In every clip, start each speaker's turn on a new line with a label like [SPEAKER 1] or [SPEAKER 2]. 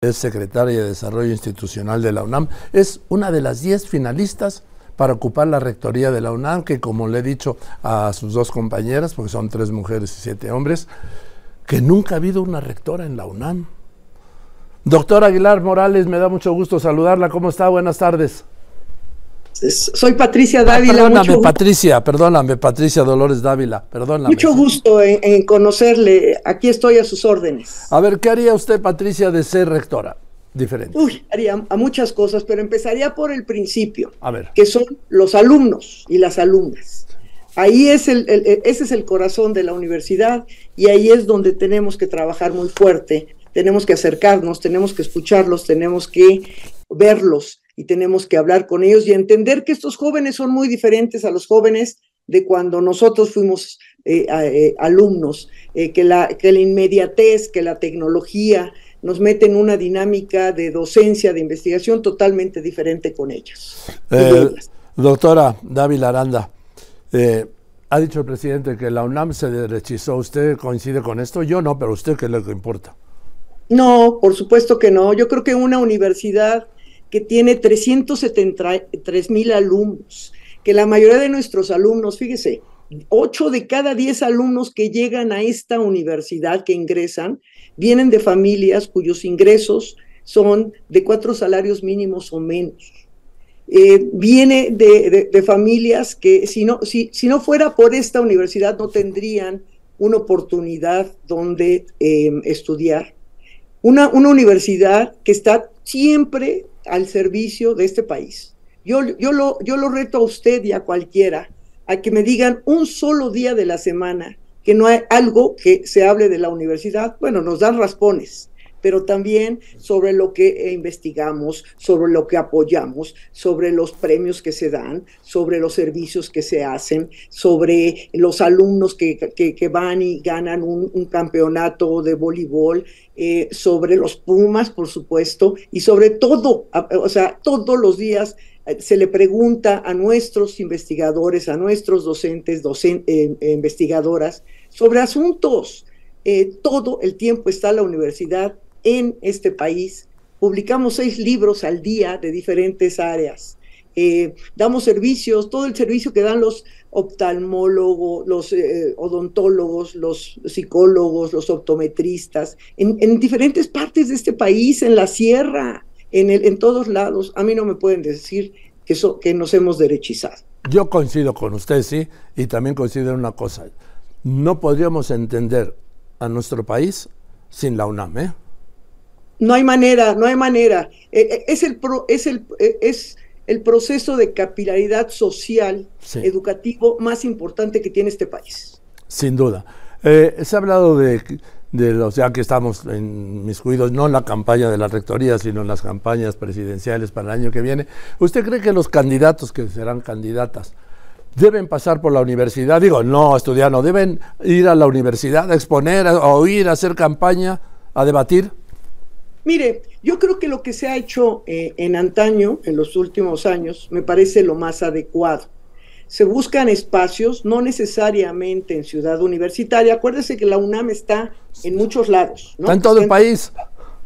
[SPEAKER 1] es secretaria de Desarrollo Institucional de la UNAM. Es una de las 10 finalistas para ocupar la rectoría de la UNAM, que como le he dicho a sus dos compañeras, porque son tres mujeres y siete hombres, que nunca ha habido una rectora en la UNAM. Doctor Aguilar Morales, me da mucho gusto saludarla. ¿Cómo está? Buenas tardes.
[SPEAKER 2] Soy Patricia ah, Dávila.
[SPEAKER 1] perdóname, Patricia, perdóname, Patricia Dolores Dávila, perdóname.
[SPEAKER 2] Mucho gusto en, conocerle. Aquí estoy a sus órdenes.
[SPEAKER 1] A ver, ¿qué haría usted, Patricia, de ser rectora? Diferente.
[SPEAKER 2] Uy, haría a muchas cosas, pero empezaría por el principio. A ver. Que son los alumnos y las alumnas. Ahí es el, ese es el corazón de la universidad y ahí es donde tenemos que trabajar muy fuerte. Tenemos que acercarnos, tenemos que escucharlos, tenemos que verlos y tenemos que hablar con ellos y entender que estos jóvenes son muy diferentes a los jóvenes de cuando nosotros fuimos eh, eh, alumnos, eh, que, la, que la inmediatez, que la tecnología nos mete en una dinámica de docencia, de investigación totalmente diferente con ellos.
[SPEAKER 1] doctora David Aranda, ha dicho el presidente que la UNAM se derechizó. ¿Usted coincide con esto? Yo no, pero usted qué que importa.
[SPEAKER 2] No, por supuesto que no. Yo creo que una universidad que tiene 373 mil alumnos, que la mayoría de nuestros alumnos, fíjese, 8 de cada 10 alumnos que llegan a esta universidad, que ingresan, vienen de familias cuyos ingresos son de cuatro salarios mínimos o menos. Eh, viene de, familias que si no, si, no fuera por esta universidad no tendrían una oportunidad donde eh, estudiar. Una, una universidad que está siempre al servicio de este país. Yo, yo, lo, yo lo reto a usted y a cualquiera a que me digan un solo día de la semana que no hay algo que se hable de la universidad. Bueno, nos dan raspones, pero también sobre lo que investigamos, sobre lo que apoyamos, sobre los premios que se dan, sobre los servicios que se hacen, sobre los alumnos que, que, van y ganan un, campeonato de voleibol, eh, sobre los Pumas, por supuesto, y sobre todo, o sea, todos los días eh, se le pregunta a nuestros investigadores, a nuestros docentes, eh, investigadoras, sobre asuntos. todo el tiempo está la universidad en este país. Publicamos seis libros al día de diferentes áreas. damos servicios, todo el servicio que dan los oftalmólogos, los eh, odontólogos, los psicólogos, los optometristas, en, diferentes partes de este país, en la sierra, en, el, en todos lados. A mí no me pueden decir que, que nos hemos derechizado.
[SPEAKER 1] Yo coincido con usted, sí, y también coincido una cosa. No podríamos entender a nuestro país sin la UNAM, ¿eh?
[SPEAKER 2] No hay manera, no hay manera. Eh, es el, es el, es el proceso de capilaridad social, educativo más importante que tiene este país.
[SPEAKER 1] Sin duda. Eh, se ha hablado de, de, o sea, que estamos en mis cuidados, no en la campaña de la rectoría, sino en las campañas presidenciales para el año que viene. ¿Usted cree que los candidatos que serán candidatas deben pasar por la universidad? Digo, no, estudiar, no, deben ir a la universidad a exponer, a oír, a hacer campaña, a debatir.
[SPEAKER 2] Mire, yo creo que lo que se ha hecho eh, en antaño, en los últimos años, me parece lo más adecuado. Se buscan espacios, no necesariamente en ciudad universitaria. Acuérdese que la UNAM está en muchos lados.
[SPEAKER 1] Está en todo el país.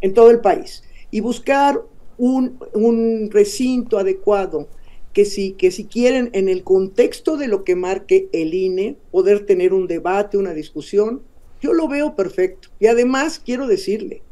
[SPEAKER 2] En todo el país. Y buscar un, un recinto adecuado que si, que si quieren, en el contexto de lo que marque el INE, poder tener un debate, una discusión, yo lo veo perfecto. Y además quiero decirle,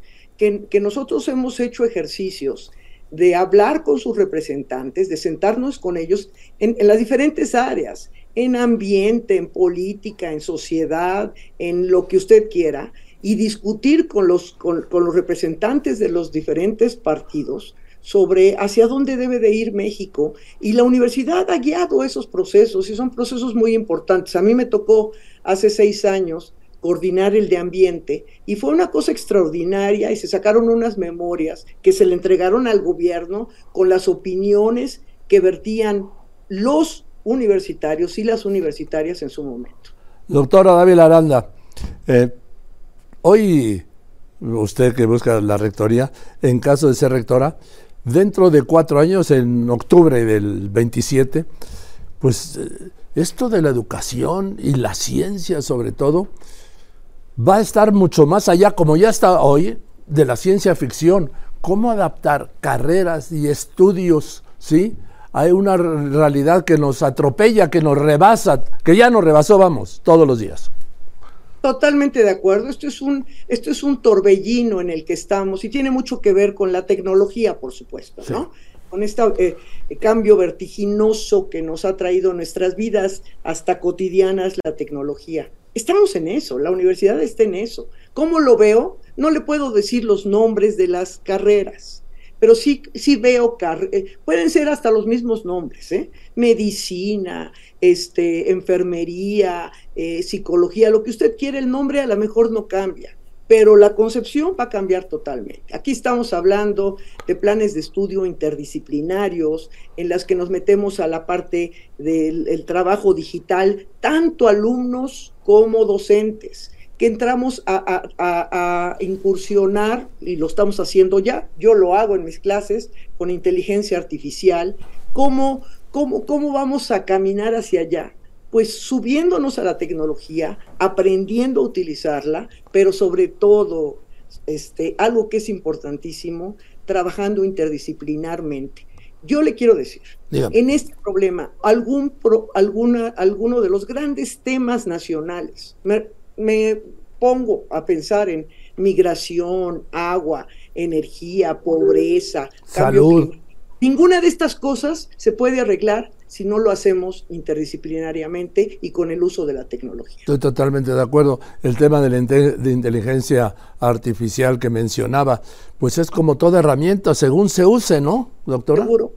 [SPEAKER 2] que, nosotros hemos hecho ejercicios de hablar con sus representantes, de sentarnos con ellos en, las diferentes áreas, en ambiente, en política, en sociedad, en lo que usted quiera, y discutir con los, con, los representantes de los diferentes partidos sobre hacia dónde debe de ir México. Y la universidad ha guiado esos procesos y son procesos muy importantes. A mí me tocó hace seis años coordinar el de ambiente y fue una cosa extraordinaria y se sacaron unas memorias que se le entregaron al gobierno con las opiniones que vertían los universitarios y las universitarias en su momento.
[SPEAKER 1] Doctora David Aranda, eh, hoy usted que busca la rectoría, en caso de ser rectora, dentro de cuatro años, en octubre del 27, pues eh, esto de la educación y la ciencia sobre todo, va a estar mucho más allá, como ya está hoy, de la ciencia ficción. cómo adaptar carreras y estudios, ¿sí? Hay una realidad que nos atropella, que nos rebasa, que ya nos rebasó, vamos, todos los días.
[SPEAKER 2] Totalmente de acuerdo. Esto es un, esto es un torbellino en el que estamos y tiene mucho que ver con la tecnología, por supuesto, ¿no? Con este cambio vertiginoso que nos ha traído nuestras vidas hasta cotidianas la tecnología. Estamos en eso, la universidad está en eso. ¿Cómo lo veo? No le puedo decir los nombres de las carreras, pero sí, sí veo, eh, pueden ser hasta los mismos nombres, ¿eh? medicina, este, enfermería, eh, psicología, lo que usted quiere, el nombre a lo mejor no cambia, pero la concepción va a cambiar totalmente. Aquí estamos hablando de planes de estudio interdisciplinarios en las que nos metemos a la parte del trabajo digital, tanto alumnos como docentes que entramos a, incursionar, y lo estamos haciendo ya, yo lo hago en mis clases con inteligencia artificial, cómo, cómo, cómo vamos a caminar hacia allá pues subiéndonos a la tecnología, aprendiendo a utilizarla, pero sobre todo, este, algo que es importantísimo, trabajando interdisciplinarmente. Yo le quiero decir, en este problema, algún alguna, alguno de los grandes temas nacionales, me, me pongo a pensar en migración, agua, energía, pobreza,
[SPEAKER 1] salud.
[SPEAKER 2] Ninguna de estas cosas se puede arreglar si no lo hacemos interdisciplinariamente y con el uso de la tecnología.
[SPEAKER 1] Estoy totalmente de acuerdo. El tema de la de inteligencia artificial que mencionaba, pues es como toda herramienta, según se use, ¿no, doctora?
[SPEAKER 2] Seguro,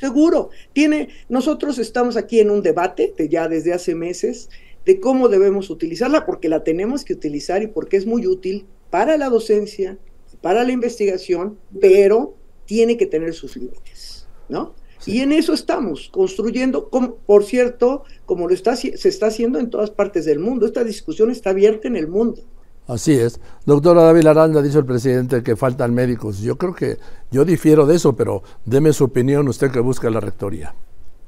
[SPEAKER 2] seguro. Tiene, nosotros estamos aquí en un debate de ya desde hace meses de cómo debemos utilizarla, porque la tenemos que utilizar y porque es muy útil para la docencia, para la investigación, pero tiene que tener sus límites, ¿no? Y en eso estamos, construyendo, como, por cierto, como lo está, se está haciendo en todas partes del mundo. Esta discusión está abierta en el mundo.
[SPEAKER 1] Así es. Doctora David Aranda, dicho el presidente que faltan médicos. Yo creo que yo difiero de eso, pero deme su opinión usted que busca la rectoría.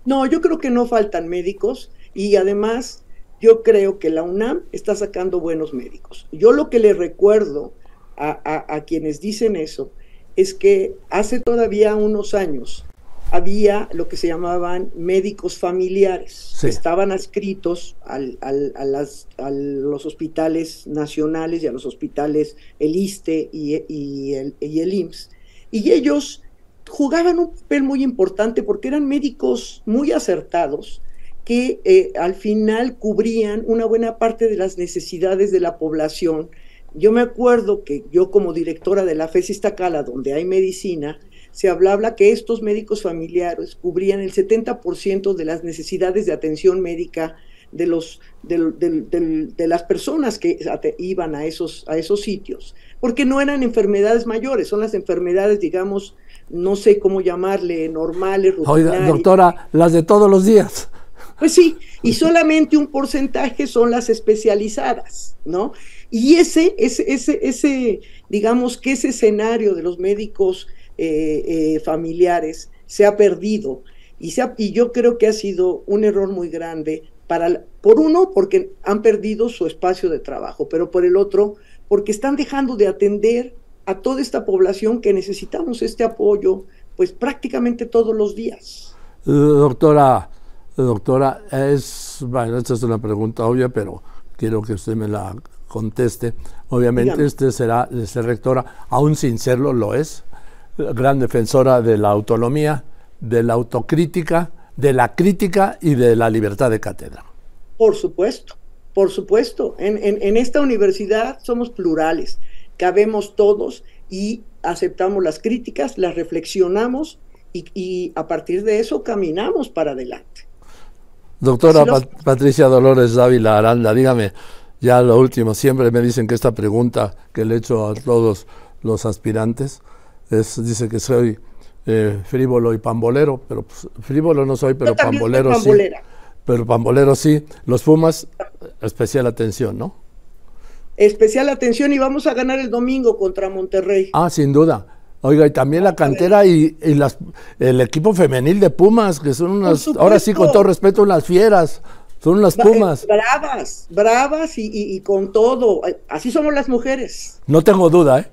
[SPEAKER 2] No, yo creo que no faltan médicos y además yo creo que la UNAM está sacando buenos médicos. Yo lo que le recuerdo a, a quienes dicen eso es que hace todavía unos años había lo que se llamaban médicos familiares, estaban adscritos al, a, las, a, los hospitales nacionales y a los hospitales el ISTE y, el, y el IMSS. Y ellos jugaban un papel muy importante porque eran médicos muy acertados que eh, al final cubrían una buena parte de las necesidades de la población. Yo me acuerdo que yo como directora de la FES Iztacala, donde hay medicina, se hablaba que estos médicos familiares cubrían el 70% de las necesidades de atención médica de, los, de, las personas que iban a esos, a esos sitios, porque no eran enfermedades mayores, son las enfermedades, digamos, no sé cómo llamarle, normales,
[SPEAKER 1] rutinarias. doctora, las de todos los días.
[SPEAKER 2] Pues sí, y solamente un porcentaje son las especializadas, ¿no? Y ese, ese, ese, ese digamos que ese escenario de los médicos eh, eh, familiares se ha perdido y, se y yo creo que ha sido un error muy grande para, por uno, porque han perdido su espacio de trabajo, pero por el otro, porque están dejando de atender a toda esta población que necesitamos este apoyo, pues prácticamente todos los días.
[SPEAKER 1] Doctora, doctora, es, bueno, esta es una pregunta obvia, pero quiero que usted me la conteste. Obviamente, usted será, ser rectora, aún sin serlo, lo es gran defensora de la autonomía, de la autocrítica, de la crítica y de la libertad de cátedra.
[SPEAKER 2] Por supuesto, por supuesto. En, esta universidad somos plurales, cabemos todos y aceptamos las críticas, las reflexionamos y, a partir de eso caminamos para adelante.
[SPEAKER 1] Doctora Patricia Dolores Dávila Aranda, dígame, ya lo último, siempre me dicen que esta pregunta que le he hecho a todos los aspirantes, dice que soy eh, frívolo y pambolero, pero pues, frívolo no soy, pero pambolero sí. Pero pambolero sí. Los Pumas, especial atención, ¿no?
[SPEAKER 2] Especial atención y vamos a ganar el domingo contra Monterrey.
[SPEAKER 1] Ah, sin duda. Oiga, y también la cantera y, las, el equipo femenil de Pumas, que son unas, ahora sí con todo respeto, unas fieras. Son unas pumas.
[SPEAKER 2] Eh, bravas, bravas y, y, con todo. Así somos las mujeres.
[SPEAKER 1] No tengo duda, ¿eh?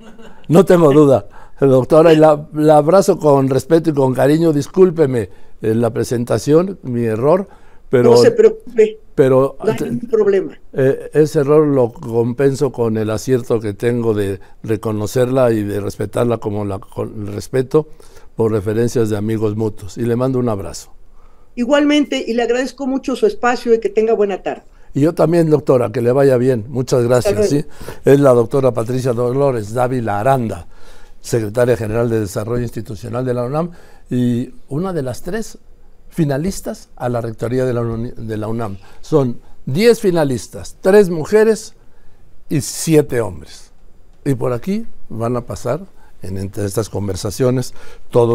[SPEAKER 1] No tengo duda. Doctora, la, la, abrazo con respeto y con cariño. Discúlpeme en la presentación, mi error, pero...
[SPEAKER 2] No se preocupe.
[SPEAKER 1] Pero
[SPEAKER 2] no hay ningún problema.
[SPEAKER 1] Eh, ese error lo compenso con el acierto que tengo de reconocerla y de respetarla como la con respeto por referencias de amigos mutuos. Y le mando un abrazo.
[SPEAKER 2] Igualmente, y le agradezco mucho su espacio y que tenga buena tarde.
[SPEAKER 1] Y yo también, doctora, que le vaya bien. Muchas gracias. ¿sí? Es la doctora Patricia Dolores Dávila Aranda, secretaria general de Desarrollo Institucional de la UNAM y una de las tres finalistas a la rectoría de la, UNAM. Son 10 finalistas, tres mujeres y siete hombres. Y por aquí van a pasar, en, entre estas conversaciones, todos.